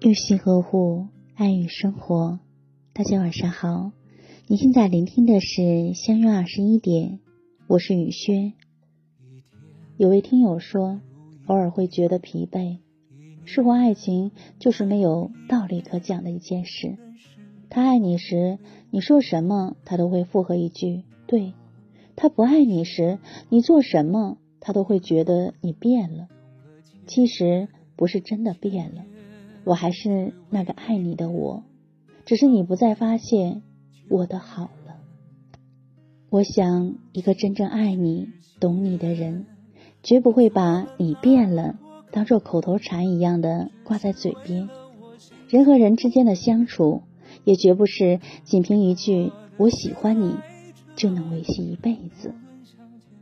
用心呵护，爱与生活。大家晚上好，你现在聆听的是相约二十一点，我是雨轩。有位听友说，偶尔会觉得疲惫，似乎爱情就是没有道理可讲的一件事。他爱你时，你说什么他都会附和一句“对”；他不爱你时，你做什么他都会觉得你变了。其实不是真的变了。我还是那个爱你的我，只是你不再发现我的好了。我想，一个真正爱你、懂你的人，绝不会把你变了当做口头禅一样的挂在嘴边。人和人之间的相处，也绝不是仅凭一句“我喜欢你”就能维系一辈子。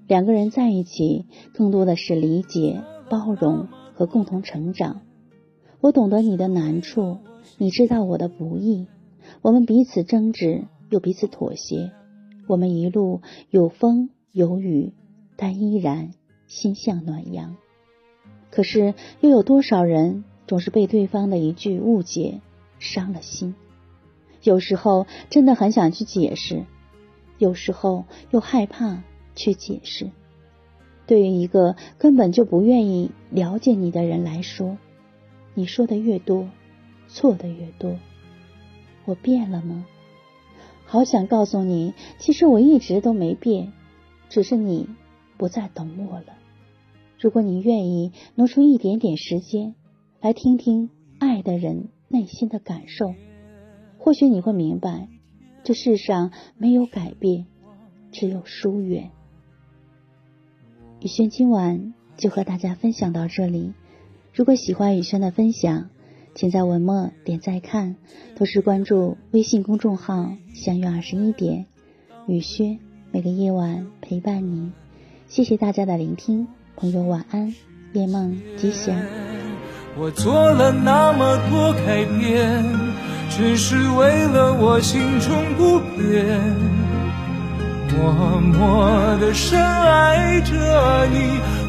两个人在一起，更多的是理解、包容和共同成长。我懂得你的难处，你知道我的不易，我们彼此争执又彼此妥协，我们一路有风有雨，但依然心向暖阳。可是又有多少人总是被对方的一句误解伤了心？有时候真的很想去解释，有时候又害怕去解释。对于一个根本就不愿意了解你的人来说。你说的越多，错的越多。我变了吗？好想告诉你，其实我一直都没变，只是你不再懂我了。如果你愿意挪出一点点时间，来听听爱的人内心的感受，或许你会明白，这世上没有改变，只有疏远。雨轩今晚就和大家分享到这里。如果喜欢雨轩的分享，请在文末点再看，同时关注微信公众号“相约二十一点”，雨轩每个夜晚陪伴你。谢谢大家的聆听，朋友晚安，夜梦吉祥。我做了那么多改变，只是为了我心中不变，默默的深爱着你。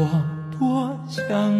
我多想。